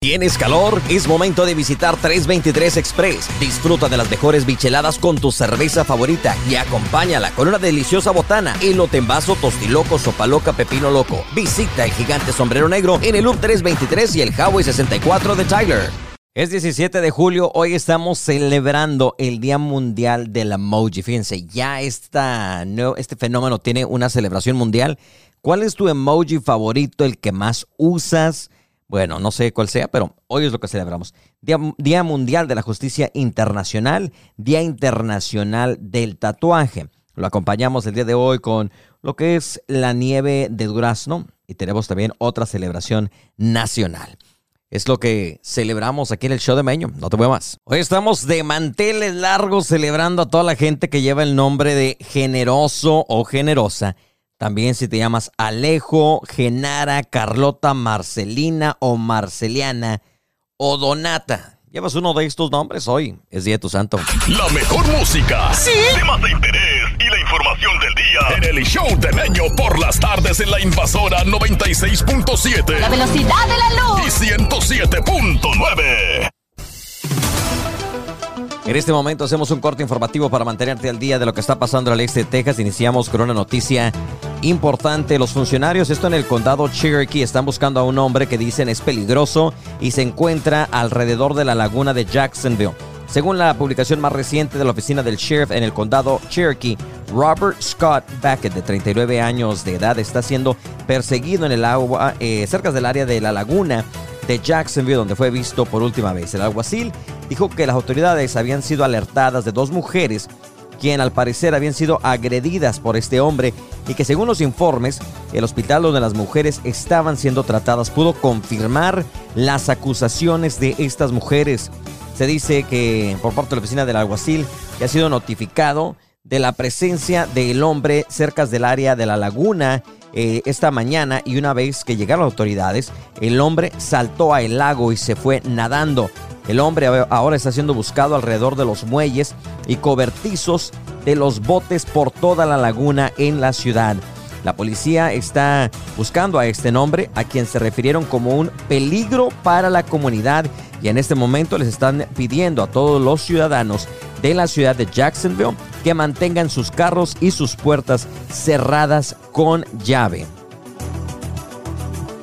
¿Tienes calor? Es momento de visitar 323 Express. Disfruta de las mejores bicheladas con tu cerveza favorita y acompáñala con una deliciosa botana, elote en vaso, tostiloco, sopa loca, pepino loco. Visita el gigante sombrero negro en el Loop 323 y el Highway 64 de Tyler. Es 17 de julio, hoy estamos celebrando el Día Mundial del Emoji. Fíjense, ya esta, este fenómeno tiene una celebración mundial. ¿Cuál es tu emoji favorito, el que más usas? Bueno, no sé cuál sea, pero hoy es lo que celebramos. Día, Mundial de la Justicia Internacional, Día Internacional del Tatuaje. Lo acompañamos el día de hoy con lo que es la nieve de durazno y tenemos también otra celebración nacional. Es lo que celebramos aquí en el show de Meño. No te voy más. Hoy estamos de manteles largos celebrando a toda la gente que lleva el nombre de generoso o generosa también si te llamas Alejo, Genara, Carlota, Marcelina o Marceliana o Donata. Llevas uno de estos nombres hoy. Es Día de tu Santo. La mejor música. Sí. Temas de interés y la información del día. En el show de Meño por las tardes en la invasora 96.7. La velocidad de la luz. Y 107.9. En este momento hacemos un corte informativo para mantenerte al día de lo que está pasando al este de Texas. Iniciamos con una noticia importante. Los funcionarios, esto en el condado Cherokee, están buscando a un hombre que dicen es peligroso y se encuentra alrededor de la laguna de Jacksonville. Según la publicación más reciente de la oficina del sheriff en el condado Cherokee, Robert Scott Beckett, de 39 años de edad, está siendo perseguido en el agua eh, cerca del área de la laguna de Jacksonville, donde fue visto por última vez. El alguacil dijo que las autoridades habían sido alertadas de dos mujeres quien al parecer habían sido agredidas por este hombre y que según los informes, el hospital donde las mujeres estaban siendo tratadas pudo confirmar las acusaciones de estas mujeres. Se dice que por parte de la oficina del alguacil que ha sido notificado de la presencia del hombre cerca del área de la laguna eh, esta mañana y una vez que llegaron las autoridades, el hombre saltó al lago y se fue nadando. El hombre ahora está siendo buscado alrededor de los muelles y cobertizos de los botes por toda la laguna en la ciudad. La policía está buscando a este nombre, a quien se refirieron como un peligro para la comunidad y en este momento les están pidiendo a todos los ciudadanos de la ciudad de Jacksonville que mantengan sus carros y sus puertas cerradas con llave.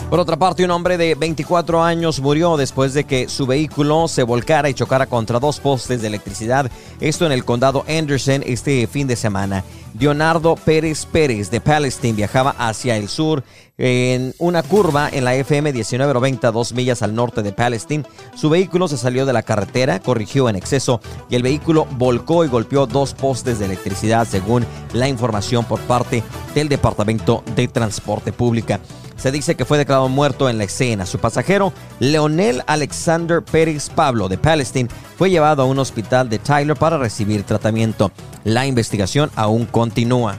Por otra parte, un hombre de 24 años murió después de que su vehículo se volcara y chocara contra dos postes de electricidad. Esto en el condado Anderson este fin de semana. Leonardo Pérez Pérez de Palestine viajaba hacia el sur en una curva en la FM 1990, dos millas al norte de Palestine. Su vehículo se salió de la carretera, corrigió en exceso y el vehículo volcó y golpeó dos postes de electricidad, según la información por parte del Departamento de Transporte Pública. Se dice que fue declarado muerto en la escena. Su pasajero, Leonel Alexander Pérez Pablo de Palestine, fue llevado a un hospital de Tyler para recibir tratamiento. La investigación aún continúa.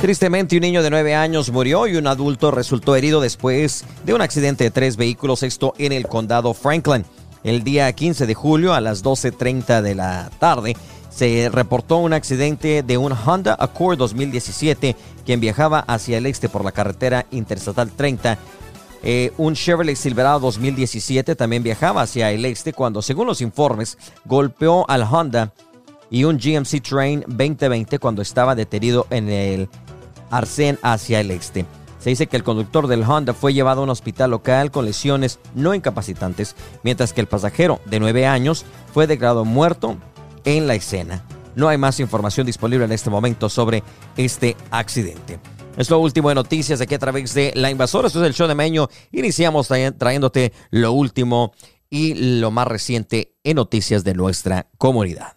Tristemente, un niño de 9 años murió y un adulto resultó herido después de un accidente de tres vehículos, esto en el condado Franklin. El día 15 de julio a las 12.30 de la tarde, se reportó un accidente de un Honda Accord 2017 quien viajaba hacia el este por la carretera Interestatal 30. Eh, un Chevrolet Silverado 2017 también viajaba hacia el este cuando, según los informes, golpeó al Honda y un GMC Train 2020 cuando estaba detenido en el Arsen hacia el este. Se dice que el conductor del Honda fue llevado a un hospital local con lesiones no incapacitantes, mientras que el pasajero de 9 años fue declarado muerto en la escena. No hay más información disponible en este momento sobre este accidente. Es lo último de noticias aquí a través de La Invasora. Esto es el show de Meño. Iniciamos trayéndote lo último y lo más reciente en noticias de nuestra comunidad.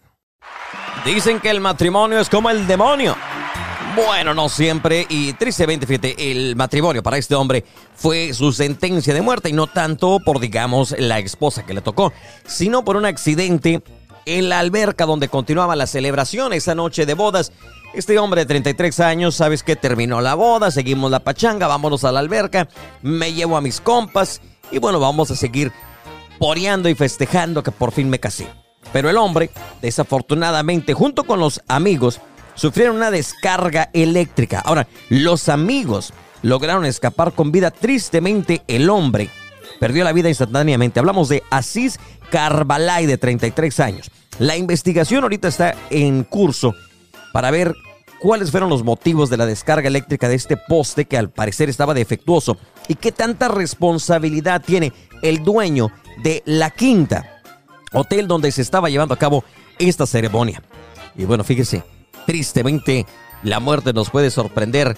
Dicen que el matrimonio es como el demonio. Bueno, no siempre y tristemente, fíjate, el matrimonio para este hombre fue su sentencia de muerte y no tanto por, digamos, la esposa que le tocó, sino por un accidente en la alberca donde continuaba la celebración esa noche de bodas. Este hombre de 33 años, sabes que terminó la boda, seguimos la pachanga, vámonos a la alberca, me llevo a mis compas y bueno, vamos a seguir poreando y festejando que por fin me casé. Pero el hombre, desafortunadamente, junto con los amigos, sufrieron una descarga eléctrica. Ahora, los amigos lograron escapar con vida. Tristemente, el hombre perdió la vida instantáneamente. Hablamos de Asís Carbalay, de 33 años. La investigación ahorita está en curso para ver cuáles fueron los motivos de la descarga eléctrica de este poste que al parecer estaba defectuoso y qué tanta responsabilidad tiene el dueño de la quinta, hotel donde se estaba llevando a cabo esta ceremonia. Y bueno, fíjese, tristemente la muerte nos puede sorprender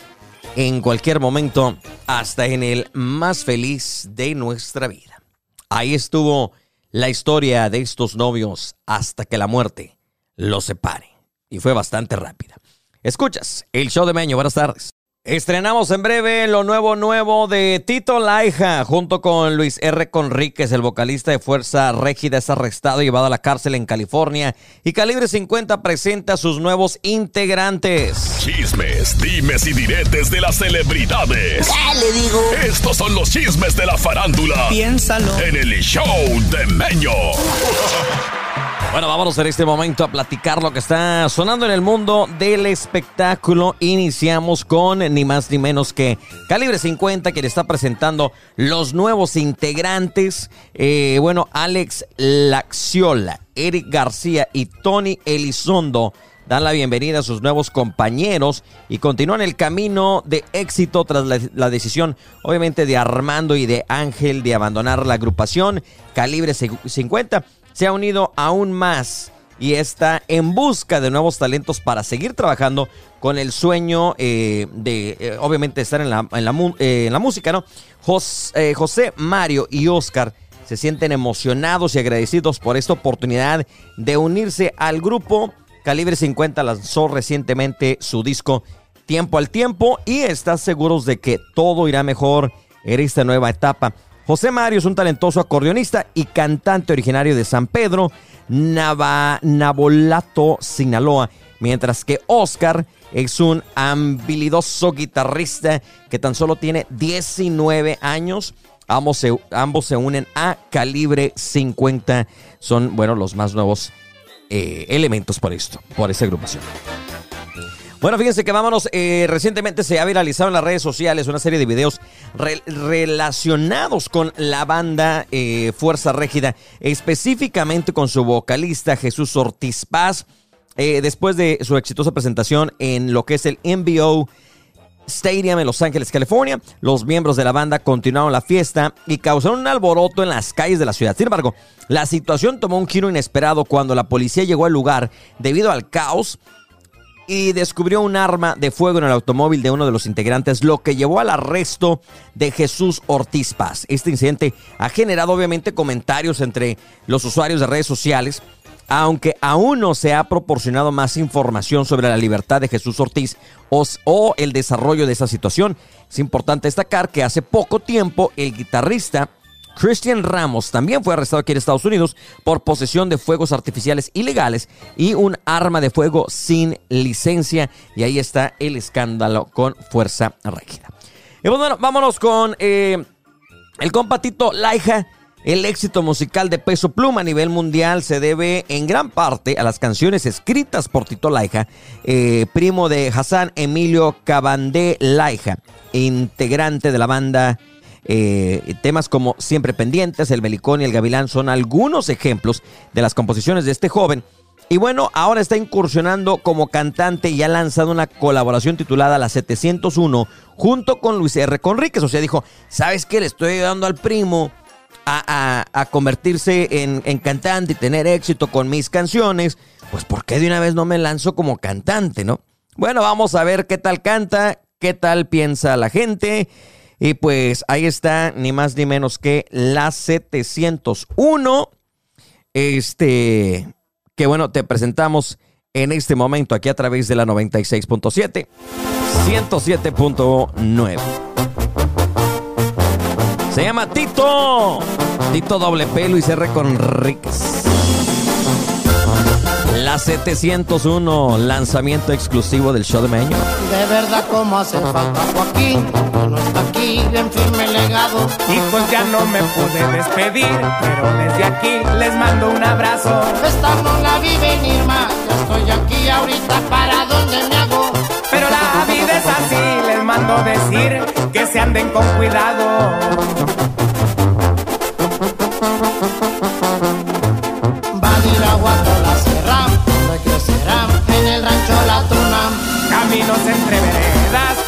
en cualquier momento, hasta en el más feliz de nuestra vida. Ahí estuvo la historia de estos novios hasta que la muerte los separe. Y fue bastante rápida. Escuchas el show de Meño. Buenas tardes. Estrenamos en breve lo nuevo nuevo de Tito Laija junto con Luis R. Conríquez, el vocalista de Fuerza Régida es arrestado y llevado a la cárcel en California y Calibre 50 presenta a sus nuevos integrantes. Chismes, dimes y diretes de las celebridades. ¿Qué le digo? Estos son los chismes de la farándula. Piénsalo. En el show de Meño. Bueno, vámonos en este momento a platicar lo que está sonando en el mundo del espectáculo. Iniciamos con ni más ni menos que Calibre 50, quien está presentando los nuevos integrantes. Eh, bueno, Alex Laxiola, Eric García y Tony Elizondo dan la bienvenida a sus nuevos compañeros y continúan el camino de éxito tras la, decisión, obviamente, de Armando y de Ángel de abandonar la agrupación Calibre 50 se ha unido aún más y está en busca de nuevos talentos para seguir trabajando con el sueño eh, de, eh, obviamente, estar en la, en la, eh, en la música, ¿no? José, José, Mario y Oscar se sienten emocionados y agradecidos por esta oportunidad de unirse al grupo. Calibre 50 lanzó recientemente su disco Tiempo al Tiempo y están seguros de que todo irá mejor en esta nueva etapa. José Mario es un talentoso acordeonista y cantante originario de San Pedro, Nabolato, Sinaloa, mientras que Oscar es un habilidoso guitarrista que tan solo tiene 19 años. Ambos se, ambos se unen a Calibre 50. Son, bueno, los más nuevos eh, elementos por esto, por esa agrupación. Bueno, fíjense que vámonos. Eh, recientemente se ha viralizado en las redes sociales una serie de videos re relacionados con la banda eh, Fuerza Régida, específicamente con su vocalista Jesús Ortiz Paz. Eh, después de su exitosa presentación en lo que es el MBO Stadium en Los Ángeles, California, los miembros de la banda continuaron la fiesta y causaron un alboroto en las calles de la ciudad. Sin embargo, la situación tomó un giro inesperado cuando la policía llegó al lugar debido al caos y descubrió un arma de fuego en el automóvil de uno de los integrantes, lo que llevó al arresto de Jesús Ortiz Paz. Este incidente ha generado obviamente comentarios entre los usuarios de redes sociales, aunque aún no se ha proporcionado más información sobre la libertad de Jesús Ortiz o, o el desarrollo de esa situación. Es importante destacar que hace poco tiempo el guitarrista Christian Ramos también fue arrestado aquí en Estados Unidos por posesión de fuegos artificiales ilegales y un arma de fuego sin licencia. Y ahí está el escándalo con fuerza rígida. Y pues bueno, vámonos con eh, el compatito Laija. El éxito musical de Peso Pluma a nivel mundial se debe en gran parte a las canciones escritas por Tito Laija, eh, primo de Hassan Emilio Cabandé Laija, integrante de la banda eh, temas como Siempre Pendientes, El Belicón y El Gavilán son algunos ejemplos de las composiciones de este joven. Y bueno, ahora está incursionando como cantante y ha lanzado una colaboración titulada La 701 junto con Luis R. Conríquez. O sea, dijo, ¿sabes qué? Le estoy ayudando al primo a, a, convertirse en, cantante y tener éxito con mis canciones. Pues ¿por qué de una vez no me lanzo como cantante, no? Bueno, vamos a ver qué tal canta, qué tal piensa la gente. Y pues ahí está, ni más ni menos que la 701. Este, que bueno, te presentamos en este momento aquí a través de la 96.7, 107.9. Se llama Tito. Tito doble P, Luis R. Conríquez. La 701, lanzamiento exclusivo del show de Meño. De verdad, como hace falta Joaquín, no está aquí, bien firme legado. Y pues ya no me pude despedir, pero desde aquí les mando un abrazo. Esta no la vi venir más, ya estoy aquí ahorita para donde me hago. Pero la vida es así, les mando decir que se anden con cuidado.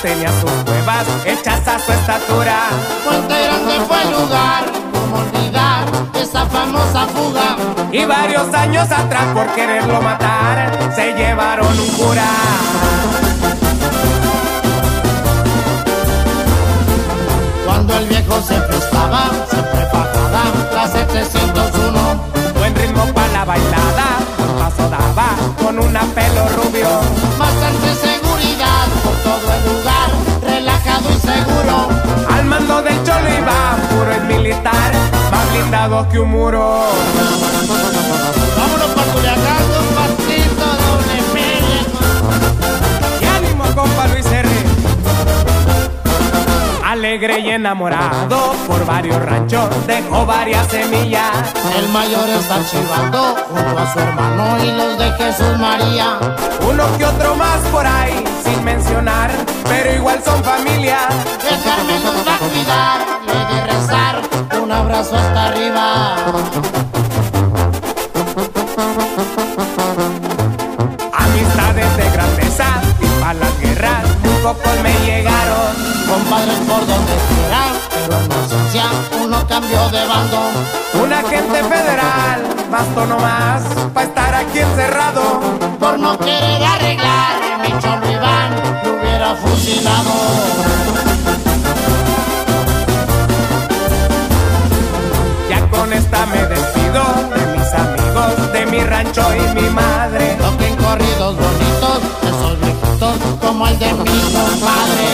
Tenía sus cuevas hechas a su estatura. Fuente grande fue el lugar, como olvidar esa famosa fuga. Y varios años atrás por quererlo matar, se llevaron un cura. Cuando el viejo se prestaba, siempre pagaba la 701. Buen ritmo para la bailada, un paso daba con una pelo rubio. Bastante seguridad y seguro. Al mando del cholo iba, puro el militar, más blindado que un muro. Vámonos para Culiacán, un partito doble media. Y ánimo, compa Luis R. Alegre y enamorado por varios ranchos, dejó varias semillas. El mayor está chivando junto a su hermano y los de Jesús María. Uno que otro más por ahí, sin mencionar, pero igual son familia. El Carmen nos va a cuidar, le de rezar un abrazo hasta arriba. Amistades de grandeza y para las guerras, muy pocos me llegaron. Compadres por donde quiera, pero en ausencia uno cambió de bando. Un agente federal, bastó nomás, pa' estar aquí encerrado. Por no querer arreglar, mi cholo Fusilado. Ya con esta me despido de mis amigos, de mi rancho y mi madre. Toquen corridos bonitos, esos viejitos como el de mi compadre.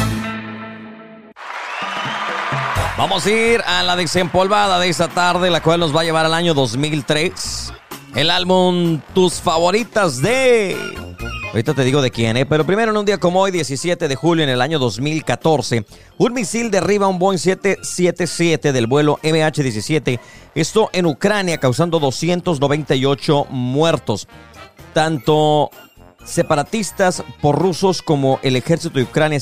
Vamos a ir a la desempolvada de esta tarde, la cual nos va a llevar al año 2003. El álbum Tus Favoritas de... Ahorita te digo de quién, ¿eh? Pero primero en un día como hoy, 17 de julio en el año 2014, un misil derriba un Boeing 777 del vuelo MH17, esto en Ucrania, causando 298 muertos. Tanto separatistas por rusos como el ejército de Ucrania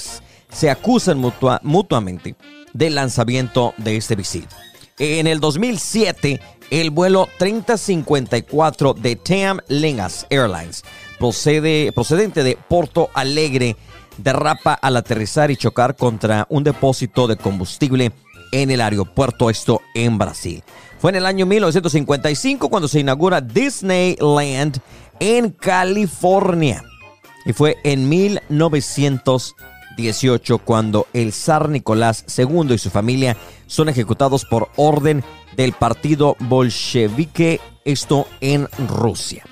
se acusan mutua- mutuamente del lanzamiento de este misil. En el 2007, el vuelo 3054 de TAM Lingas Airlines, procede, procedente de Porto Alegre, derrapa al aterrizar y chocar contra un depósito de combustible en el aeropuerto, esto en Brasil. Fue en el año 1955 cuando se inaugura Disneyland en California. Y fue en 1918 cuando el zar Nicolás II y su familia son ejecutados por orden del partido bolchevique, esto en Rusia.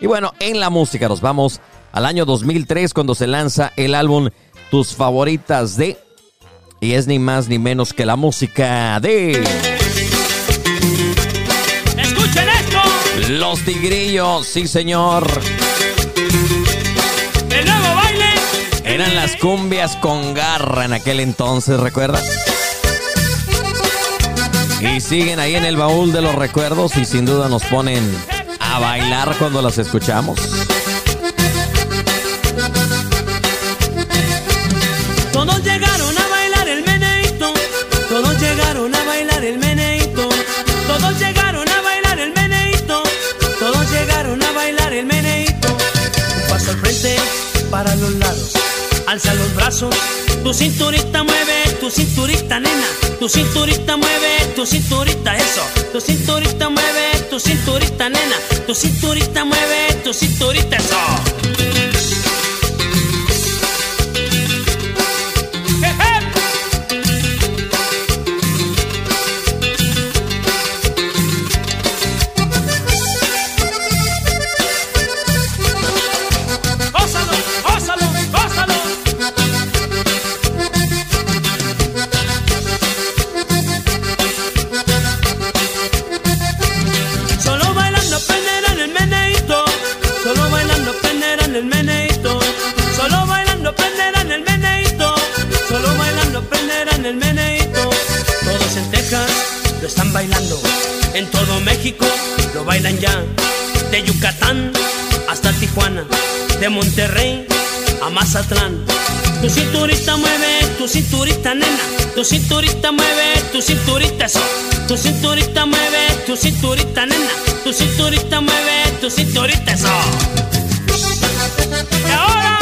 Y bueno, en la música nos vamos al año 2003 cuando se lanza el álbum Tus favoritas de... Y es ni más ni menos que la música de... ¡Escuchen esto! Los Tigrillos, sí señor. Eran las cumbias con garra en aquel entonces, ¿recuerdas? Y siguen ahí en el baúl de los recuerdos y sin duda nos ponen a bailar cuando las escuchamos. Todos llegaron a bailar el meneíto. Todos llegaron a bailar el meneíto. Todos llegaron a bailar el meneíto. Todos llegaron a bailar el meneíto. Un paso al frente, para los. Alza los brazos. Tu cinturita mueve, tu cinturita nena. Tu cinturita mueve, tu cinturita eso. Tu cinturita mueve, tu cinturita nena. Tu cinturita mueve, tu cinturita eso. Bailando. En todo México lo bailan ya. De Yucatán hasta Tijuana. De Monterrey a Mazatlán. Tu cinturita mueve, tu cinturita nena. Tu cinturita mueve, tu cinturita eso. Tu cinturita mueve, tu cinturita nena. Tu cinturita mueve, tu cinturita eso. Y ahora,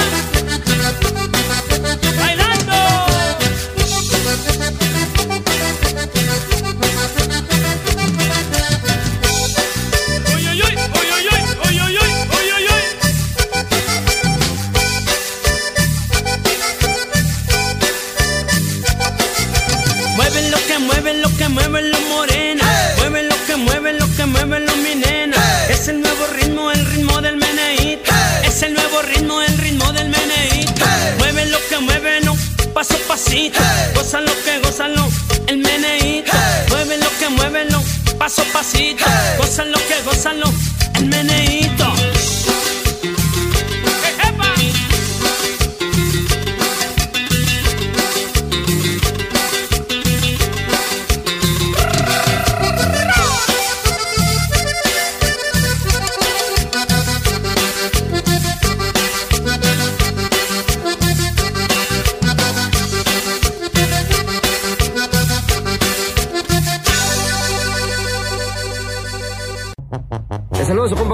paso a pasito. Gozan lo que gozan lo, el meneíto. Mueven lo que mueven, no, paso a pasito. Gozan lo que gozan lo, el meneíto.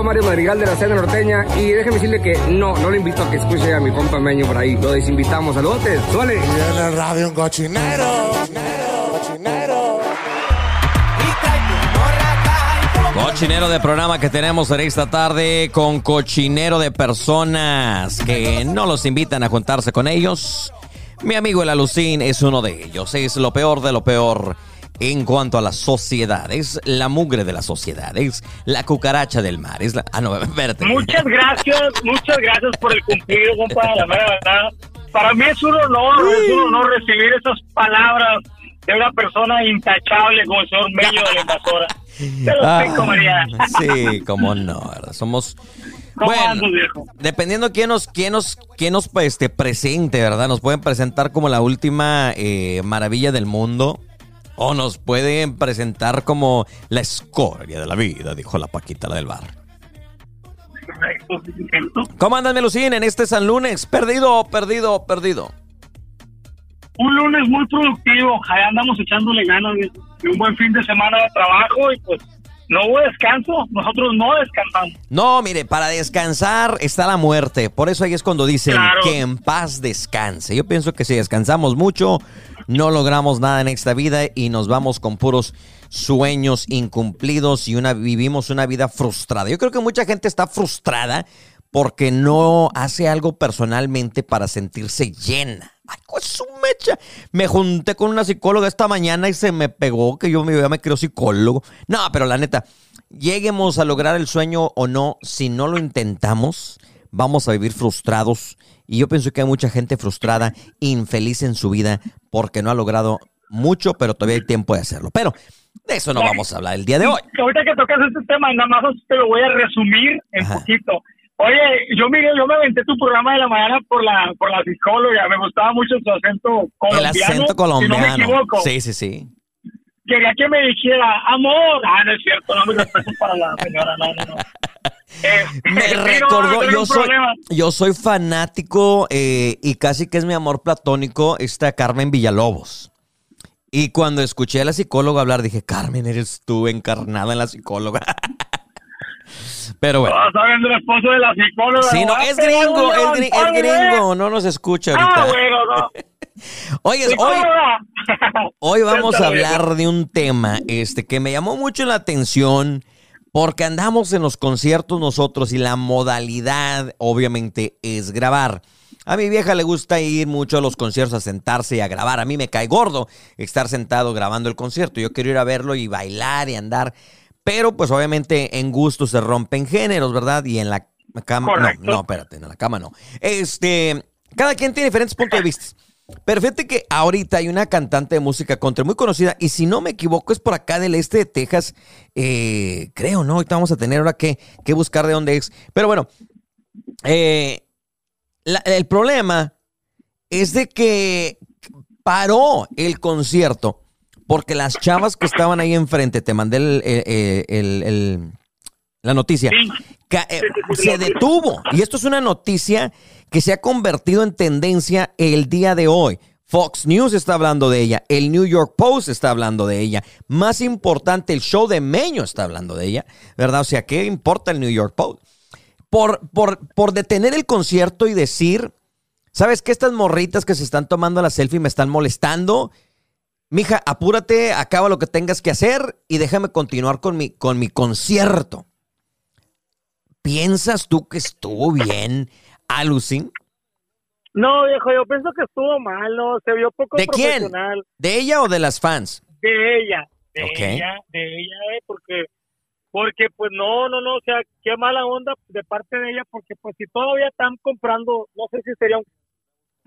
Mario Madrigal de la Cena Norteña y déjeme decirle que no, no le invito a que escuche a mi compa Meño por ahí. Lo desinvitamos. Saludotes, suele. Y en el radio un cochinero. Cochinero. Cochinero de programa que tenemos en esta tarde con cochinero de personas que no los invitan a juntarse con ellos. Mi amigo el Alucín es uno de ellos. Es lo peor de lo peor en cuanto a la sociedad. Es la mugre de la sociedad. Es la cucaracha del mar. Es la... Ah, no, espérate. Muchas gracias, muchas gracias por el cumplido, compa, la verdad. Para mí es un honor, es un honor recibir esas palabras de una persona intachable como el señor Meño de la invasora. Te lo Ah, María. sí, cómo no, ¿verdad? Somos... ¿Cómo Bueno, dependiendo quién nos, quién nos, quién nos pues, este, presente, ¿verdad? Nos pueden presentar como la última eh, maravilla del mundo. O nos pueden presentar como la escoria de la vida, dijo la Paquita la del bar. ¿Cómo andas, Melucín, en este San Lunes? ¿Perdido, perdido, perdido? Un lunes muy productivo, ahí andamos echándole ganas y un buen fin de semana de trabajo y pues no hubo descanso, nosotros no descansamos. No, mire, para descansar está la muerte. Por eso ahí es cuando dicen Claro. que en paz descanse. Yo pienso que si descansamos mucho, no logramos nada en esta vida y nos vamos con puros sueños incumplidos y una vivimos una vida frustrada. Yo creo que mucha gente está frustrada porque no hace algo personalmente para sentirse llena. Ay, pues su mecha. Me junté con una psicóloga esta mañana y se me pegó que yo me, ya me creo psicólogo. No, pero la neta, lleguemos a lograr el sueño o no, si no lo intentamos, vamos a vivir frustrados. Y yo pienso que hay mucha gente frustrada, infeliz en su vida, porque no ha logrado mucho, pero todavía hay tiempo de hacerlo. Pero de eso no vamos a hablar el día de hoy. Ahorita que tocas este tema, nada más te lo voy a resumir en Ajá. poquito. Oye, yo mire, yo me aventé tu programa de la mañana por la por la psicóloga, me gustaba mucho su acento colombiano. El acento Si no me colombiano. equivoco. Sí, sí, sí. Quería que me dijera, amor. Ah, no es cierto, no me respeto para la señora, no, no, no. Eh, Me no, recordó, no yo soy, problema. yo soy fanático eh, y casi que es mi amor platónico, esta Carmen Villalobos. Y cuando escuché a la psicóloga hablar, dije, Carmen, eres tú encarnada en la psicóloga. Pero bueno. Ah, ¿Saben del esposo de la psicóloga? Sí, no, es gringo, es, gringo, no nos escucha ahorita. Ah, bueno, no. Oye, hoy. Hoy vamos a hablar de un tema este, que me llamó mucho la atención porque andamos en los conciertos nosotros y la modalidad obviamente es grabar. A mi vieja le gusta ir mucho a los conciertos a sentarse y a grabar. A mí me cae gordo estar sentado grabando el concierto. Yo quiero ir a verlo y bailar y andar. Pero pues obviamente en gusto se rompen géneros, ¿verdad? Y en la cama... Correcto. No, no, espérate, en la cama no. Este, cada quien tiene diferentes puntos de vista. Pero fíjate que ahorita hay una cantante de música country muy conocida y si no me equivoco es por acá del este de Texas, eh, creo, ¿no? Ahorita vamos a tener ahora que, que buscar de dónde es. Pero bueno, eh, la- el problema es de que paró el concierto porque las chavas que estaban ahí enfrente, te mandé el, el- el- el- la noticia, eh, se detuvo. Y esto es una noticia que se ha convertido en tendencia el día de hoy. Fox News está hablando de ella, el New York Post está hablando de ella, más importante, el show de Meño está hablando de ella, ¿verdad? O sea, ¿qué importa el New York Post? Por, por, por detener el concierto y decir, ¿sabes qué? Estas morritas que se están tomando la selfie me están molestando. Mija, apúrate, acaba lo que tengas que hacer y déjame continuar con mi, con mi concierto. ¿Piensas tú que estuvo bien, Alucin? No, viejo, yo pienso que estuvo malo, se vio poco ¿De quién? ¿De ella o de las fans? De ella, de ella, de ella, eh, porque, porque pues no, no, no, o sea, qué mala onda de parte de ella, porque pues si todavía están comprando, no sé si sería un,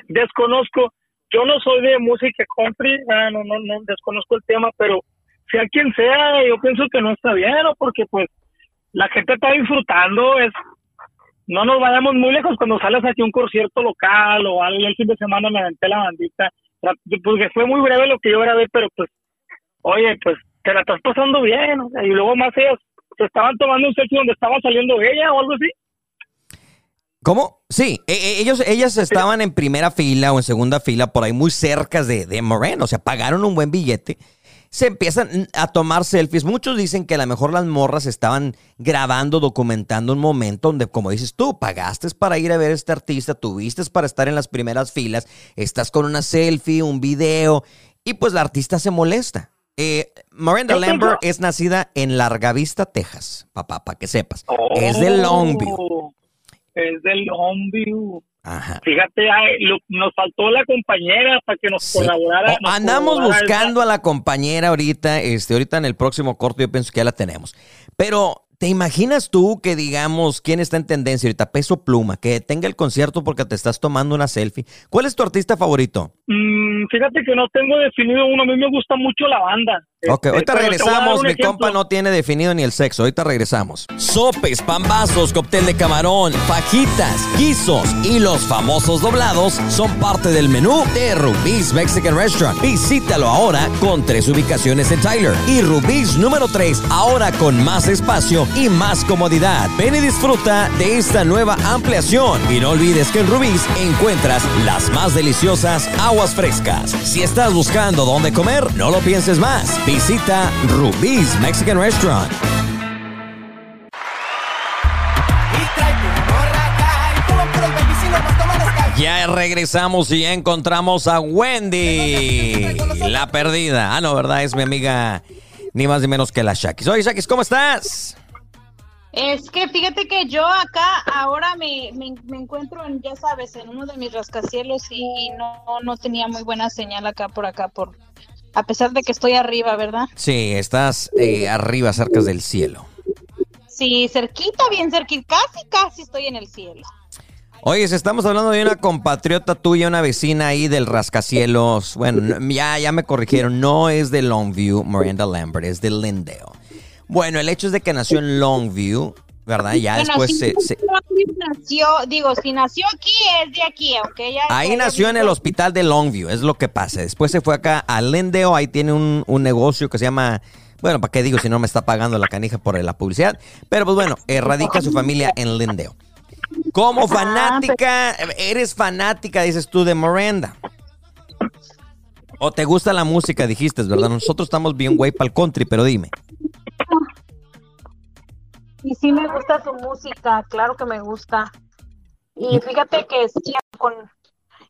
desconozco, yo no soy de música country, ah, no, no, no, desconozco el tema, pero sea quien sea, yo pienso que no está bien, ¿no? porque pues la gente está disfrutando, es no nos vayamos muy lejos cuando sales aquí a un concierto local o algo, el fin de semana me aventé la bandita, porque fue muy breve lo que yo grabé, pero pues, oye, pues te la estás pasando bien, o sea, y luego más ellas se estaban tomando un selfie donde estaba saliendo ella o algo así. ¿Cómo? Sí, e- e- ellos, ellas estaban en primera fila o en segunda fila, por ahí muy cerca de, de Moreno, o sea, pagaron un buen billete. Se empiezan a tomar selfies. Muchos dicen que a lo mejor las morras estaban grabando, documentando un momento donde, como dices tú, pagaste para ir a ver a este artista, tuviste para estar en las primeras filas, estás con una selfie, un video, y pues la artista se molesta. Eh, Miranda Lambert es nacida en Larga Vista, Texas, papá, para que sepas. Es de Longview. Es de Longview. Ajá. Fíjate, ay, lo- nos faltó la compañera para que nos Sí. colaborara. Nos andamos colaborara buscando a la compañera ahorita, este, ahorita en el próximo corto yo pienso que ya la tenemos. Pero, ¿te imaginas tú que digamos quién está en tendencia ahorita? Peso Pluma, que tenga el concierto porque te estás tomando una selfie. ¿Cuál es tu artista favorito? Mm, fíjate que no tengo definido uno. A mí me gusta mucho la banda. Ok, Este, ahorita regresamos. Mi compa no tiene definido ni el sexo. Ahorita regresamos. Sopes, pambazos, cóctel de camarón, fajitas, guisos y los famosos doblados son parte del menú de Rubí's Mexican Restaurant. Visítalo ahora con tres ubicaciones en Tyler y Rubí's número 3 ahora con más espacio y más comodidad. Ven y disfruta de esta nueva ampliación. Y no olvides que en Rubí's encuentras las más deliciosas aguas frescas. Si estás buscando dónde comer, no lo pienses más. Visita Rubí's Mexican Restaurant. Ya regresamos y encontramos a Wendy, la perdida. Ah, no, ¿verdad? Es mi amiga, ni más ni menos que la Shakis. Oye, Shakis, ¿cómo estás? Es que fíjate que yo acá ahora me, me, me encuentro en, ya sabes, en uno de mis rascacielos y, y no, no tenía muy buena señal acá por acá, por a pesar de que estoy arriba, ¿verdad? Sí, estás eh, arriba, cerca del cielo. Sí, cerquita, bien cerquita, casi, casi estoy en el cielo. Oye, si estamos hablando de una compatriota tuya, una vecina ahí del rascacielos. Bueno, no- ya, ya me corrigieron, no es de Longview, Miranda Lambert, es de Lindale. Bueno, el hecho es de que nació en Longview, ¿verdad? Ya Bueno, después si se, se- nació, digo, si nació aquí es de aquí, aunque Ahí nació en el hospital de Longview, es lo que pasa. Después se fue acá a Lendeo, ahí tiene un, un negocio que se llama, bueno, ¿para qué digo si no me está pagando la canija por la publicidad? Pero pues bueno, erradica su familia en Lendeo. Como fanática, eres fanática, dices tú, de Miranda. ¿O te gusta la música, dijiste, verdad? Nosotros estamos bien güey para el country, pero dime. Y sí me gusta su música, claro que me gusta. Y fíjate que sí, con...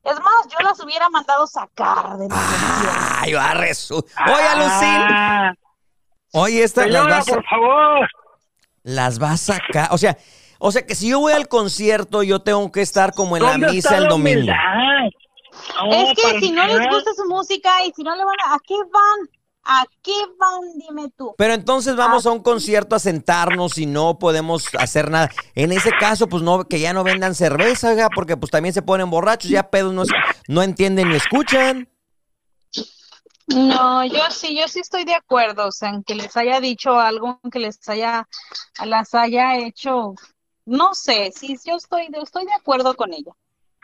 Es más, yo las hubiera mandado sacar de mi. Ay, va a resu- Oye, Lucín. Ah, Oye, esta las señora, vas a- por favor. las vas a sacar. O sea, o sea que si yo voy al concierto, yo tengo que estar como en la ¿Dónde misa el domingo. No, Es que para si no les gusta su música y si no le van a... ¿A qué van? ¿A qué van? Dime tú. Pero entonces vamos a un concierto a sentarnos y no podemos hacer nada. En ese caso, pues no, que ya no vendan cerveza, oiga, porque pues también se ponen borrachos, ya pedos no, no entienden ni escuchan. No, yo sí, yo sí estoy de acuerdo, o sea, en que les haya dicho algo, en que les haya, las haya hecho, no sé, sí, yo estoy, de- estoy de acuerdo con ella.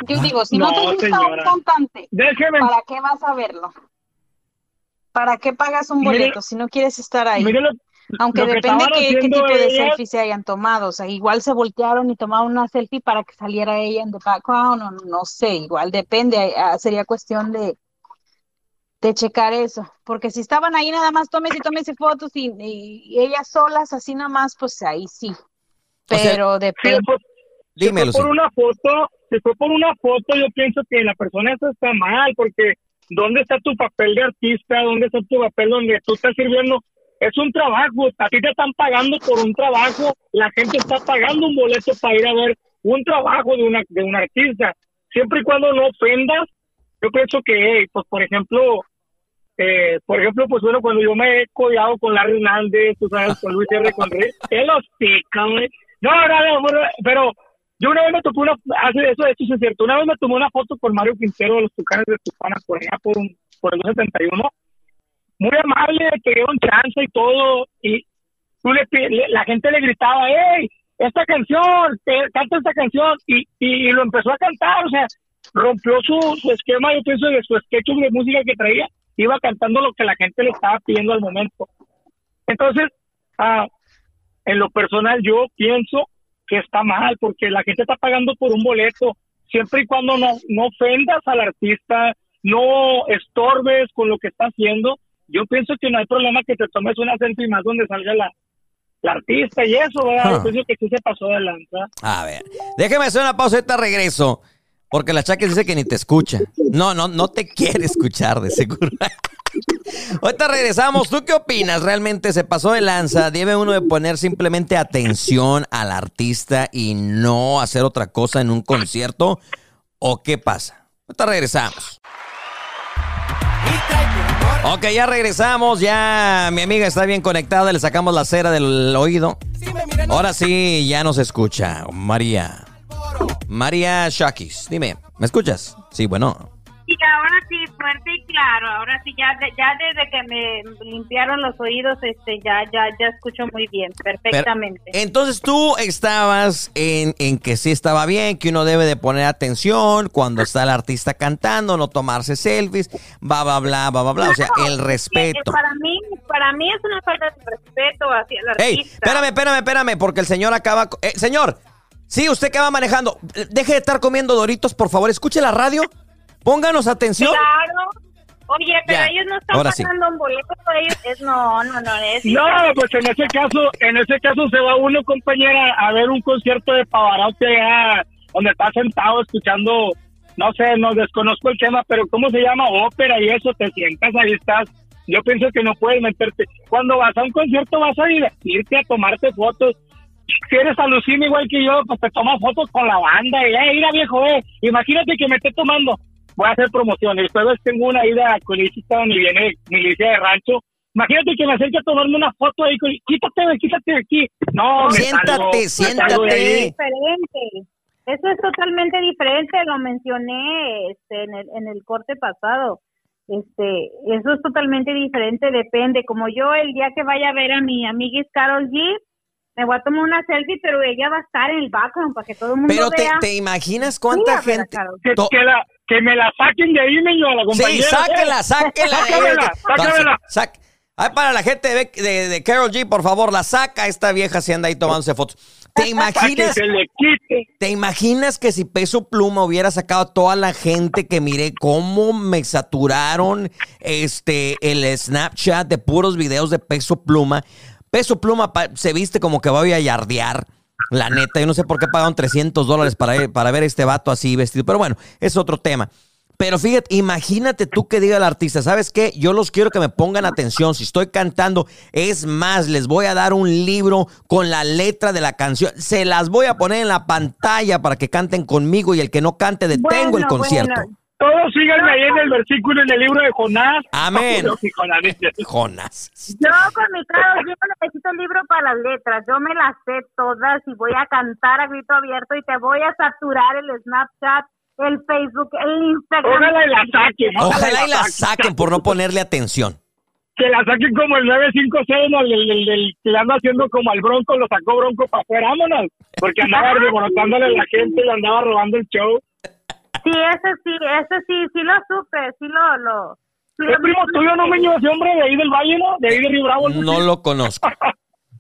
Yo digo, si no, No, te gusta señora. un cantante, Déjeme, ¿para qué vas a verlo? ¿Para qué pagas un Mire- boleto si no quieres estar ahí? Mire lo- Aunque lo que depende estaban qué, tipo de ellas- selfie se hayan tomado. O sea, igual se voltearon y tomaron una selfie para que saliera ella en the background, o no sé, igual depende. ah, Sería cuestión de, de checar eso. Porque si estaban ahí nada más, tómese y tómese fotos y, y- ellas solas, así nada más, pues ahí sí. sea, Pero depende. si Dime, fue Lucy. por una foto, si fue por una foto, yo pienso que la persona esa está mal, porque ¿dónde está tu papel de artista? ¿Dónde está tu papel donde tú estás sirviendo? Es un trabajo, a ti te están pagando por un trabajo, la gente está pagando un boleto para ir a ver un trabajo de una de un artista. Siempre y cuando no ofendas, yo pienso que, hey, pues por ejemplo, eh, por ejemplo, pues bueno, cuando yo me he codeado con Larry Hernández, tú sabes, con Luis R. Conrey, él los pica, güey. No, no, no, pero yo una vez me tocó una, hace eso, eso sí es cierto, una vez me tomé una foto con Mario Quintero de los Tucanes de Tucana por allá por, por el 271, muy amable, te dieron chance y todo, y la gente le gritaba, hey, esta canción, canta esta canción, y, y, y lo empezó a cantar, o sea, rompió su, su esquema, yo pienso, de su sketch de música que traía, iba cantando lo que la gente le estaba pidiendo al momento. Entonces, ah, en lo personal yo pienso que está mal, porque la gente está pagando por un boleto, siempre y cuando no, no ofendas al artista, no estorbes con lo que está haciendo, yo pienso que no hay problema que te tomes una selfie más donde salga la, la artista y eso, ¿verdad? Ah. Yo pienso que sí se pasó de lanza. A ver, déjeme hacer una pausa, ahorita regreso. Porque la Chaques dice que ni te escucha. No, no, no te quiere escuchar, de seguro. ahorita regresamos. ¿Tú qué opinas? ¿Realmente se pasó de lanza? ¿Debe uno de poner simplemente atención al artista y no hacer otra cosa en un concierto? ¿O qué pasa? Ahorita regresamos. Ok, ya regresamos. Ya mi amiga está bien conectada. Le sacamos la cera del oído. Ahora sí, ya nos escucha. María. María Shakis. Dime, ¿me escuchas? Sí, bueno. Sí, ahora sí, fuerte y claro. Ahora sí, ya, de- ya desde que me limpiaron los oídos, este, ya, ya, ya escucho muy bien, perfectamente. Entonces tú estabas en, en que sí estaba bien, que uno debe de poner atención cuando está el artista cantando, no tomarse selfies, bla, bla, bla, bla, bla, bla. O sea, el respeto. Para mí, para mí es una falta de respeto hacia el Ey, artista. espérame, espérame, espérame, porque el señor acaba... eh, señor, sí, usted que va manejando, deje de estar comiendo doritos, por favor, escuche la radio, pónganos atención. Claro. Oye, pero Ya, ellos no están ahora sí. pagando un boleto, ellos, es, no, no, no, es No, pues en ese caso, en ese caso se va uno, compañera, a ver un concierto de Pavarotti allá, donde está sentado escuchando, no sé, no desconozco el tema, pero ¿cómo se llama? Ópera y eso, te sientas, ahí estás. Yo pienso que no puedes meterte. Cuando vas a un concierto vas a divertirte, a tomarte fotos. Si eres alucina igual que yo, pues te tomas fotos con la banda y, eh, mira viejo, eh, imagínate que me esté tomando. Voy a hacer promoción. El jueves tengo una ida con Licita y viene milicia de rancho. Imagínate que me acerque a tomarme una foto ahí con... Quítate, quítate de aquí. No, me Siéntate, me salgo de siéntate. ahí. diferente. Eso es totalmente diferente, lo mencioné este, en, el, en el corte pasado. Este, eso es totalmente diferente, depende. Como yo el día que vaya a ver a mi amiga Carol G, me voy a tomar una selfie, pero ella va a estar en el background para que todo el mundo Pero te, vea. te imaginas cuánta Mira, gente... Que, que la, que me la saquen de ahí, niño, a la Sí, compañera. sáquela, eh. sáquela. Sácamela, sácamela. Sac- Ay, para la gente de, de, de Carol G, por favor, la saca esta vieja si anda ahí tomándose fotos. ¿Te Para que imaginas? se le quite. ¿Te imaginas que si Peso Pluma hubiera sacado a toda la gente que miré cómo me saturaron este el Snapchat de puros videos de Peso Pluma? Peso Pluma se viste como que va a yardear. La neta, yo no sé por qué pagaron 300 dólares para, para ver este vato así vestido. Pero bueno, es otro tema. Pero fíjate, imagínate tú que diga el artista, ¿sabes qué? Yo los quiero que me pongan atención. Si estoy cantando, es más, les voy a dar un libro con la letra de la canción. Se las voy a poner en la pantalla para que canten conmigo y el que no cante, detengo el concierto. bueno. Todos síganme ahí en el versículo en el libro de Jonás. Amén. Jonás. Yo con mi G no necesito el libro para las letras, yo me las sé todas y voy a cantar a grito abierto y te voy a saturar el Snapchat, el Facebook, el Instagram. Ojalá y la saquen. Ojalá y la saquen por no ponerle atención. Que la saquen como el 956, ¿no? el, el, el, el que le anda haciendo como al Bronco, lo sacó Bronco para afuera, vámonos. Porque andaba reborotándole a la gente y andaba robando el show. Sí, ese sí, ese sí, sí lo supe, sí lo, lo, ¿Es primo tuyo, no, Meño, ese hombre de ahí del Valle, no? De ahí de Río Bravo. No lo conozco.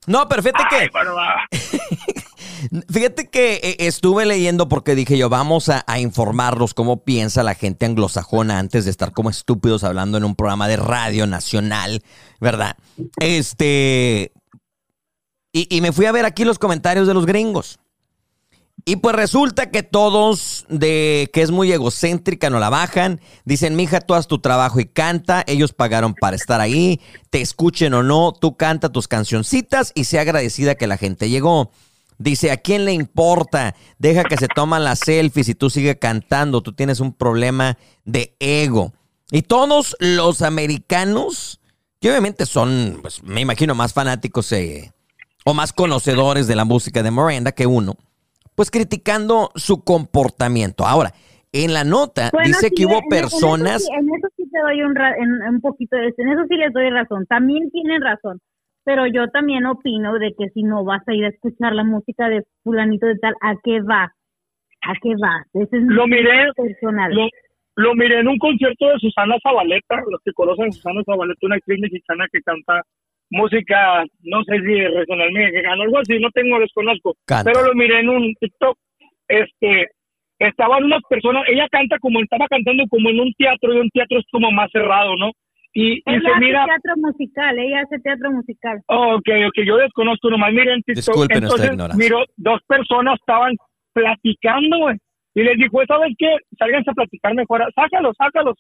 No, pero fíjate Ay, que bueno. Fíjate que eh, estuve leyendo porque dije yo, vamos a, a informarlos cómo piensa la gente anglosajona antes de estar como estúpidos hablando en un programa de radio nacional, ¿verdad? Este... Y, y me fui a ver aquí los comentarios de los gringos. Y pues resulta que todos de que es muy egocéntrica no la bajan. Dicen, mija, tú haz tu trabajo y canta. Ellos pagaron para estar ahí. Te escuchen o no, tú canta tus cancioncitas y sea agradecida que la gente llegó. Dice, ¿a quién le importa? Deja que se toman las selfies y tú sigue cantando. Tú tienes un problema de ego. Y todos los americanos, que obviamente son, pues, me imagino, más fanáticos eh, o más conocedores de la música de Miranda que uno, pues criticando su comportamiento. Ahora, en la nota Bueno, dice sí, que hubo en- en eso personas... sí- En eso, sí, te doy un, ra- en- un poquito de eso. En eso sí les doy razón. También tienen razón. Pero yo también opino de que si no vas a ir a escuchar la música de fulanito de tal, ¿a qué va? ¿A qué va? Ese es mi Lo miré, personal. lo, lo miré en un concierto de Susana Zabaleta, los que conocen a Susana Zabaleta, una actriz mexicana que canta música, no sé si regional mexicana, algo así, no tengo, desconozco, Canta. pero lo miré en un TikTok, este, estaban unas personas, ella canta como, estaba cantando como en un teatro, y un teatro es como más cerrado, ¿no? Y, y Ella se hace mira, teatro musical, ella hace teatro musical. Oh, ok, ok, yo desconozco nomás, miren, TikTok. Entonces, miro, dos personas estaban platicando, güey, y les dijo, ¿sabes qué? Sálganse a platicar mejor, sácalos, sácalos.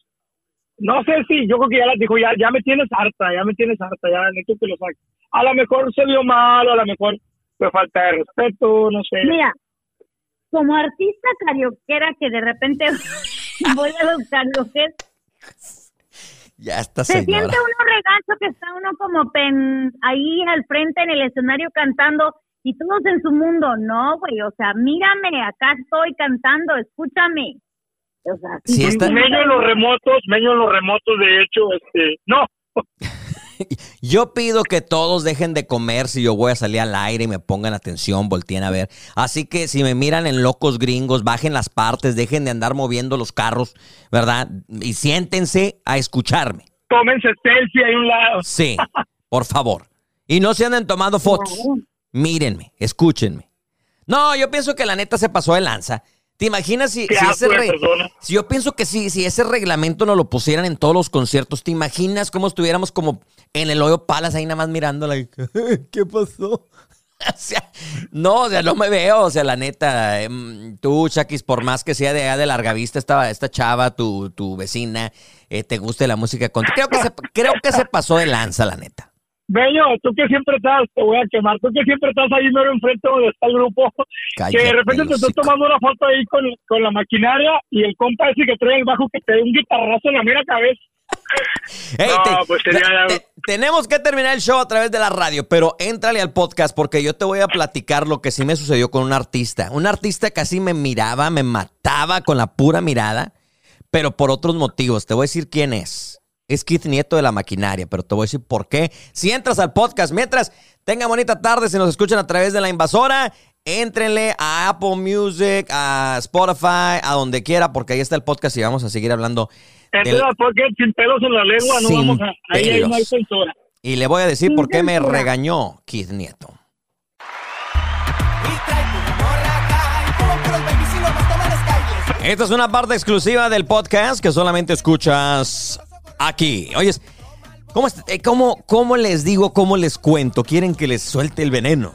No sé si, yo creo que ya les dijo, ya, ya me tienes harta, ya me tienes harta, ya necesito que lo saques. A lo mejor se vio mal, a lo mejor fue falta de respeto, no sé. Mira, como artista carioquera que de repente voy a los karaokes, Ya está, se siente uno regacho que está uno como pen, ahí al frente en el escenario cantando y todos en su mundo. No, güey, o sea, mírame, acá estoy cantando, escúchame. O sea, Sí, está- Meño en los remotos, meño en los remotos, de hecho, este, no, Yo pido que todos dejen de comer si yo voy a salir al aire y me pongan atención, volteen a ver. Así que si me miran en locos gringos, bajen las partes, dejen de andar moviendo los carros, ¿verdad? Y siéntense a escucharme. tómense selfie ahí un lado. Sí, por favor. Y no se anden tomando fotos. Mírenme, escúchenme. No, yo pienso que la neta se pasó de lanza. ¿Te imaginas si, si ese re- si yo pienso que si, si ese reglamento nos lo pusieran en todos los conciertos, ¿te imaginas cómo estuviéramos como en el hoyo palas ahí nada más mirándola? y, ¿Qué pasó? O sea, no, o sea, no me veo, o sea, la neta, em, tú, Chakis, por más que sea de allá de larga vista, esta, esta chava, tu, tu vecina, eh, te guste la música, con- creo que, se, creo que se pasó de lanza, la neta. Bello, tú que siempre estás, te voy a quemar, tú que siempre estás ahí mero enfrente donde está el grupo, que de repente te estás tomando una foto ahí con, con la maquinaria y el compa ese que trae el bajo que te dé un guitarrazo en la mera cabeza. Ey, No, te- pues sería la- ya- te- tenemos que terminar el show a través de la radio, pero éntrale al podcast porque yo te voy a platicar lo que sí me sucedió con un artista. Un artista que así me miraba, me mataba con la pura mirada, pero por otros motivos. Te voy a decir quién es. Es Keith Nieto de la maquinaria, pero te voy a decir por qué. Si entras al podcast, mientras tenga bonita tarde, si nos escuchan a través de la invasora, éntrenle a Apple Music, a Spotify, a donde quiera, porque ahí está el podcast y vamos a seguir hablando. del- porque sin pelos en la lengua no vamos a... Ahí, ahí no hay pelos. censura. Y le voy a decir por qué me regañó Keith Nieto. Esta es una parte exclusiva del podcast que solamente escuchas aquí. Oyes, ¿cómo, eh, cómo, cómo les digo, cómo les cuento? ¿Quieren que les suelte el veneno?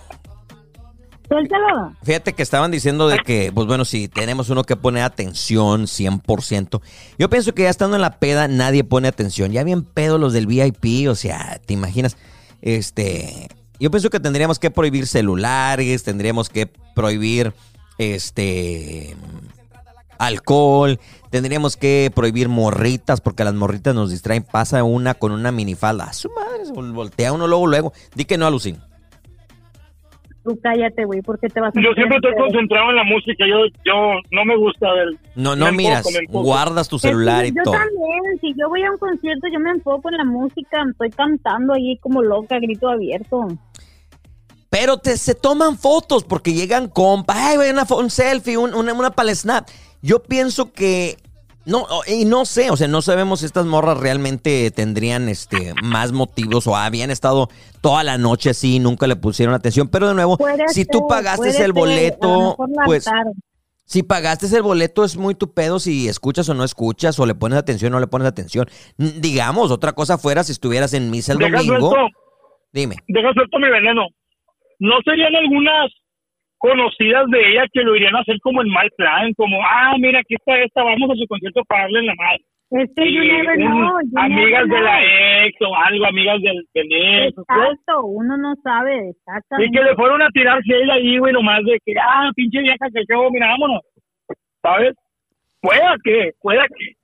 Suéltalo. Fíjate que estaban diciendo de que, pues bueno, si tenemos uno que pone atención 100%. Yo pienso que ya estando en la peda nadie pone atención. Ya bien pedo los del VIP, o sea, ¿te imaginas? Este, yo pienso que tendríamos que prohibir celulares, tendríamos que prohibir, este, alcohol, tendríamos que prohibir morritas porque las morritas nos distraen. Pasa una con una minifalda. A su madre, se voltea uno luego, luego. Di que no, Alucín. Tú cállate, güey, porque te vas a... Yo siempre estoy concentrado en la música, yo, yo no me gusta ver... No, no Me miras, enfoco, guardas tu celular y yo todo. también, si yo voy a un concierto, yo me enfoco en la música, estoy cantando ahí como loca, grito abierto. Pero te, se toman fotos porque llegan compa, ay, güey, una un selfie, un- una, una pala snap. Yo pienso que No, y no sé, o sea, no sabemos si estas morras realmente tendrían este más motivos o habían estado toda la noche así y nunca le pusieron atención. Pero de nuevo, Puede si tú ser, pagaste el boleto, pues si pagaste el boleto es muy tu pedo si escuchas o no escuchas o le pones atención o no le pones atención. N- Digamos, otra cosa fuera si estuvieras en misa el Deja domingo. suelto, Dime. deja suelto mi veneno. ¿No serían algunas conocidas de ella que lo irían a hacer como en mal plan? Como, ah, mira, aquí está esta, vamos a su concierto para darle en la madre. Este, you Y never un- know, you amigas never de la ex o algo, amigas del, del ex. ¿sí? Exacto, uno no sabe Y que le fueron a tirar él ahí, güey, nomás de que, ah, pinche vieja que quedó, mira, vámonos. ¿Sabes? Pueda que, pueda que.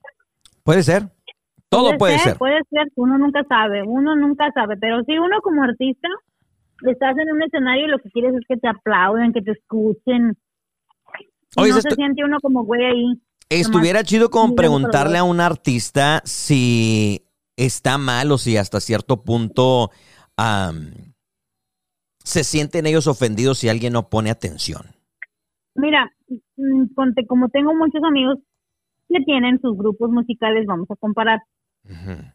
Puede ser. Todo puede ser. Puede ser, uno nunca sabe, uno nunca sabe, pero si uno como artista estás en un escenario y lo que quieres es que te aplauden, que te escuchen. Oye, no se siente uno como güey ahí. Estuviera nomás chido como preguntarle a un artista si está mal o si hasta cierto punto se sienten ellos ofendidos si alguien no pone atención. Mira, mm, como tengo muchos amigos que tienen sus grupos musicales, vamos a comparar.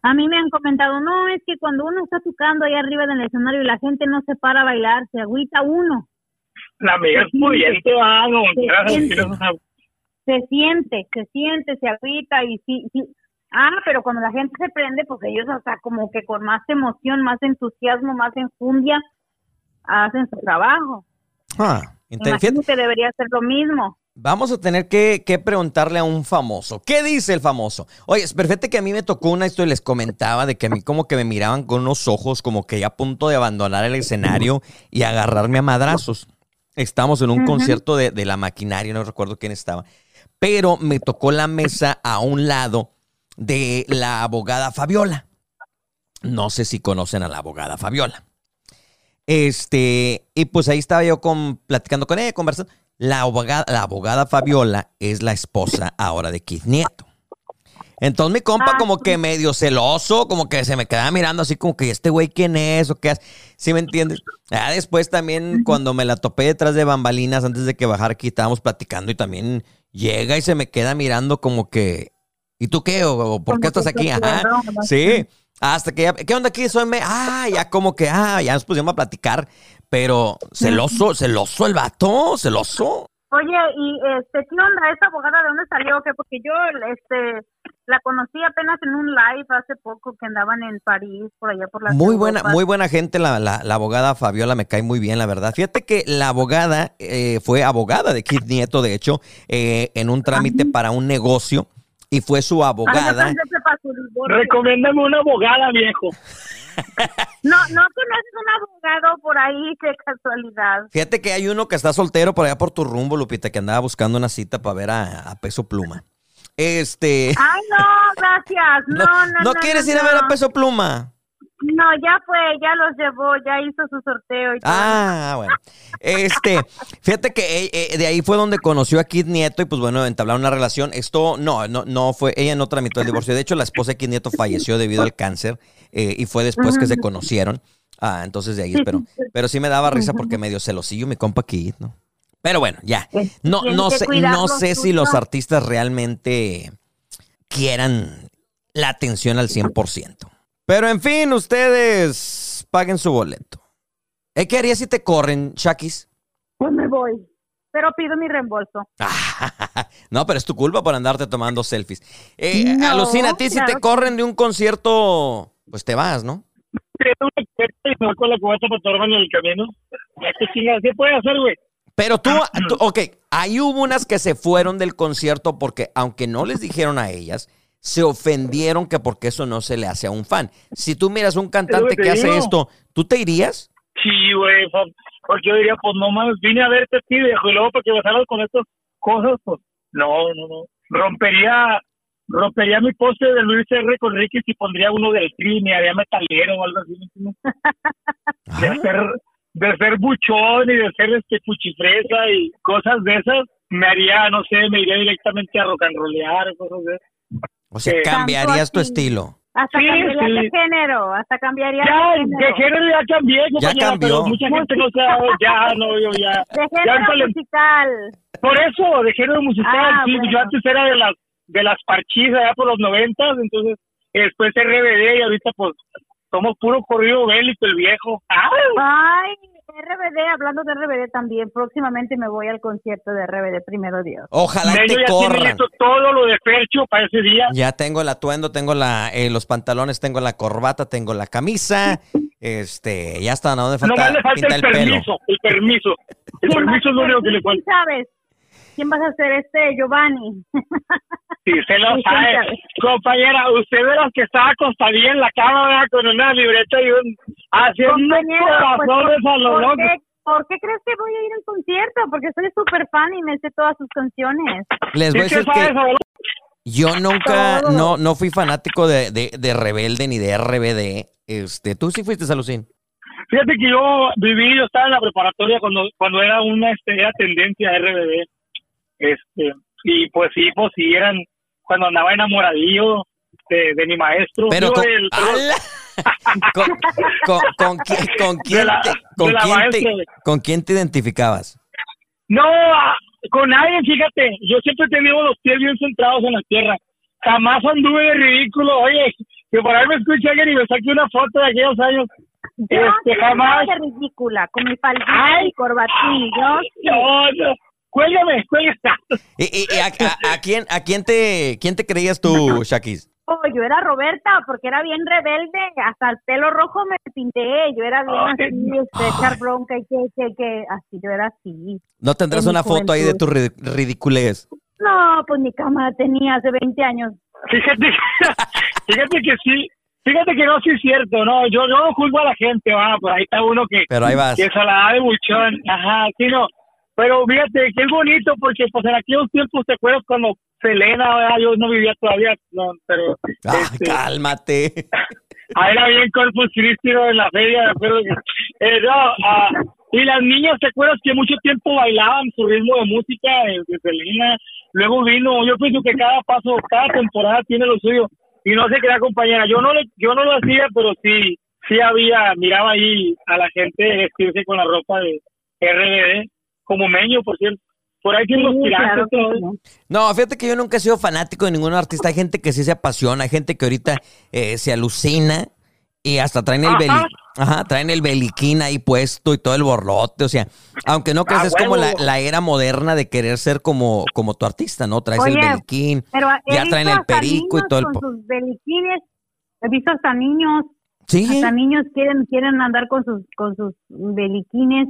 A mí me han comentado, no, es que cuando uno está tocando ahí arriba del escenario y la gente no se para a bailar, se agüita uno. La amiga es pudiente, va, no, Se siente. se siente, se siente, se agüita y sí, sí. Ah, pero cuando la gente se prende, pues ellos hasta como que con más emoción, más entusiasmo, más enjundia, hacen su trabajo. Ah, imagino que debería ser lo mismo. Vamos a tener que, que preguntarle a un famoso. ¿Qué dice el famoso? Oye, es perfecto que a mí me tocó una historia y les comentaba de que a mí como que me miraban con unos ojos como que ya a punto de abandonar el escenario y agarrarme a madrazos. Estamos en un concierto de, de la maquinaria, no recuerdo quién estaba. Pero me tocó la mesa a un lado de la abogada Fabiola. No sé si conocen a la abogada Fabiola. Este, y pues ahí estaba yo con, platicando con ella, conversando. La abogada, la abogada Fabiola es la esposa ahora de Keith Nieto. Entonces mi compa como que medio celoso, como que se me quedaba mirando así como que este güey quién es o qué hace. ¿Sí me entiendes? Ya después también cuando me la topé detrás de bambalinas antes de que bajara aquí estábamos platicando y también llega y se me queda mirando como que ¿y tú qué? ¿O, o por qué estás aquí? Ajá. Sí. Hasta que ya, ¿qué onda aquí? Soy me, ah, ya como que, ah, ya nos pusimos a platicar, pero celoso, celoso el vato, celoso. Oye, y este, ¿qué onda? ¿Esta abogada de dónde salió? ¿Qué? Porque yo, este, la conocí apenas en un live hace poco que andaban en París, por allá por la Muy buena, muy buena gente la, la- la abogada Fabiola, me cae muy bien, la verdad. Fíjate que la abogada eh, fue abogada de Keith Nieto, de hecho, eh, en un trámite para un negocio y fue su abogada. Recomiéndame una abogada, viejo. No, no conoces un abogado por ahí, qué casualidad. Fíjate que hay uno que está soltero por allá por tu rumbo, Lupita, que andaba buscando una cita para ver a, a Peso Pluma. Este. Ay, no, gracias. No, no, no. ¿No quieres ir a ver a Peso Pluma? No, ya fue, ya los llevó, ya hizo su sorteo y todo. Ah, bueno. Este, fíjate que eh, eh, de ahí fue donde conoció a Kid Nieto y pues bueno, entablaron una relación. Esto no, no, no fue, ella no tramitó el divorcio. De hecho, la esposa de Kid Nieto falleció debido al cáncer eh, y fue después que se conocieron. Ah, entonces de ahí, pero, pero sí me daba risa porque medio celosillo mi compa Kid, ¿no? Pero bueno, ya. No, tiene no que sé, no sé si los artistas realmente quieran la atención al 100%. Pero en fin, ustedes paguen su boleto. ¿Eh, ¿Qué harías si te corren, Shakis? Pues me voy. Pero pido mi reembolso. No, pero es tu culpa por andarte tomando selfies. Eh, No, alucina, a ti si te corren de un concierto, pues te vas, ¿no? Pero tú, tú- ok, ahí hubo unas que se fueron del concierto porque, aunque no les dijeron a ellas, se ofendieron que porque eso no se le hace a un fan. Si tú miras un cantante te que hace esto, ¿tú te irías? Sí, güey, porque yo diría, pues no mames, vine a verte ti, viejo, y luego para que me salgas con estas cosas, pues no, no, no. Rompería, rompería mi poste de Luis R. con Ricky y pondría uno del Tri, me haría metalero o algo así. De ser, de ser buchón y de ser este cuchifresa y cosas de esas, me haría, no sé, me iría directamente a rock and rollear, cosas de esas. O sea, cambiarías tu estilo. Hasta Sí, cambiaría sí. de género, hasta cambiaría Ya, de género. de género ya cambié, compañera, cambió. pero mucha gente no sabe, ya, no, yo ya. De ya género musical. Por eso, de género musical, Ah, sí, bueno. yo antes era de las de las parchizas allá por los noventas, entonces después RBD y ahorita pues somos puro corrido bélico el viejo. Ay, RBD, hablando de RBD también, próximamente me voy al concierto de RBD, primero Dios. Ojalá Mello te ya tiene corran. listo todo lo de Fercho para ese día. Ya tengo el atuendo, tengo la, eh, los pantalones, tengo la corbata, tengo la camisa. Este, ya está, ¿no? Me falta, Nomás le falta el, pelo. permiso, el permiso. El ¿Quién permiso es lo único que le ¿Quién falta. sabes? ¿Quién vas a ser este, Giovanni? Sí, se lo sabe. Compañera, usted de las que estaba acostadilla en la cama ¿verdad? con una libreta y un... haciendo pues, corazones a los ¿por, locos. qué, ¿por qué crees que voy a ir al concierto? Porque soy súper fan y me sé todas sus canciones. Les voy a ¿Y qué decir que yo nunca, Todo. no, no fui fanático de, de, de Rebelde ni de RBD. Este, tú sí fuiste, Salucín. Fíjate que yo viví, yo estaba en la preparatoria cuando cuando era una este, era tendencia RBD. Este, y pues sí, pues sí, eran cuando andaba enamoradillo de, de mi maestro. Pero con, del- ¡Ala! con, con, con qui- con quién, la- te, de con, la quién te, maestra. ¿Con quién te identificabas? No, ah, con nadie, fíjate. Yo siempre he tenido los pies bien centrados en la tierra. Jamás anduve de ridículo. Oye, que por ahí me escuche alguien y me saque una foto de aquellos años. Yo Este, sí jamás. ridícula, con mi faldita y corbatín. Yo sí. No, no. Cuélgame, cuélgame. ¿Y, y- y a, a- a quién, a quién, te, quién te creías tú, Shakis? Oh, yo era Roberta porque era bien rebelde, hasta el pelo rojo me pinté, yo era bien Ay, así, este, echar bronca y que, que, que, así, yo era así. ¿No tendrás una foto ahí de tu ri- ridiculez? No, pues mi cámara tenía hace 20 años. Fíjate, fíjate que sí. Fíjate que no, sí es cierto, no, yo yo no juzgo a la gente, va, por ahí está uno que, Pero ahí vas. que se la da de buchón, ajá, sí, no, pero fíjate que es bonito porque pues en aquellos tiempos te acuerdas cuando Selena, ¿verdad? yo no vivía todavía, no, pero Ah, este, cálmate. ahí era bien Corpus Christi en la feria, que, eh, no, ah, y las niñas, ¿te acuerdas que mucho tiempo bailaban su ritmo de música de, de Selena? Luego vino, yo pienso que cada paso, cada temporada tiene lo suyo, y no se crea compañera, yo no le, yo no lo hacía, pero sí, sí había, miraba ahí a la gente vestirse con la ropa de RBD, como Meño, por cierto, por ahí tiene Sí, los claro que. No, fíjate que yo nunca he sido fanático de ningún artista. Hay gente que sí se apasiona, hay gente que ahorita eh, se alucina y hasta traen el Ajá. beli, ajá, traen el beliquín ahí puesto y todo el borlote. O sea, aunque no creas, Ah, es como la, era moderna de querer ser como, como tu artista, ¿no? Traes el beliquín, ya traen el perico y todo el... con sus beliquines, he visto hasta niños, Sí, hasta niños quieren quieren andar con sus con sus beliquines.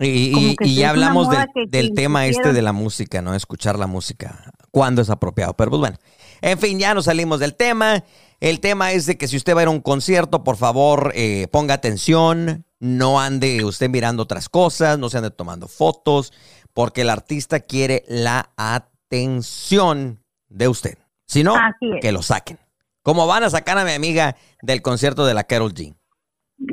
Y, y- y ya hablamos del, tema este de la música, ¿no? Escuchar la música, cuando es apropiado. Pero pues bueno, en fin, ya nos salimos del tema. El tema es de que si usted va a ir a un concierto, por favor, eh, ponga atención, no ande usted mirando otras cosas, no se ande tomando fotos, porque el artista quiere la atención de usted. Si no, es. que lo saquen. Como van a sacar a mi amiga del concierto de la Carol G.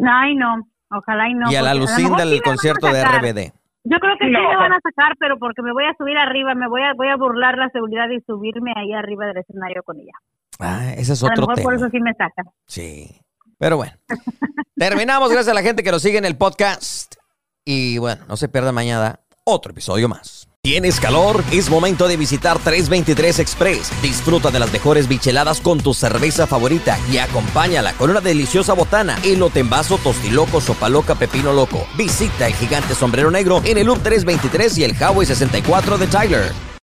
Ay, no, ojalá y no. y a la sí del concierto de. RBD. Yo creo que sí me van a sacar, pero porque me voy a subir arriba, me voy a voy a burlar la seguridad y subirme ahí arriba del escenario con ella. Ah, ese es a lo otro mejor tema. por eso sí me sacan. Sí. Pero bueno. Terminamos. Gracias a la gente que nos sigue en el podcast. Y bueno, no se pierda mañana otro episodio más. ¿Tienes calor? Es momento de visitar 323 Express. Disfruta de las mejores bicheladas con tu cerveza favorita y acompáñala con una deliciosa botana, elote en vaso, tostiloco, sopa loca, pepino loco. Visita el gigante sombrero negro en el Loop 323 y el Highway 64 de Tyler.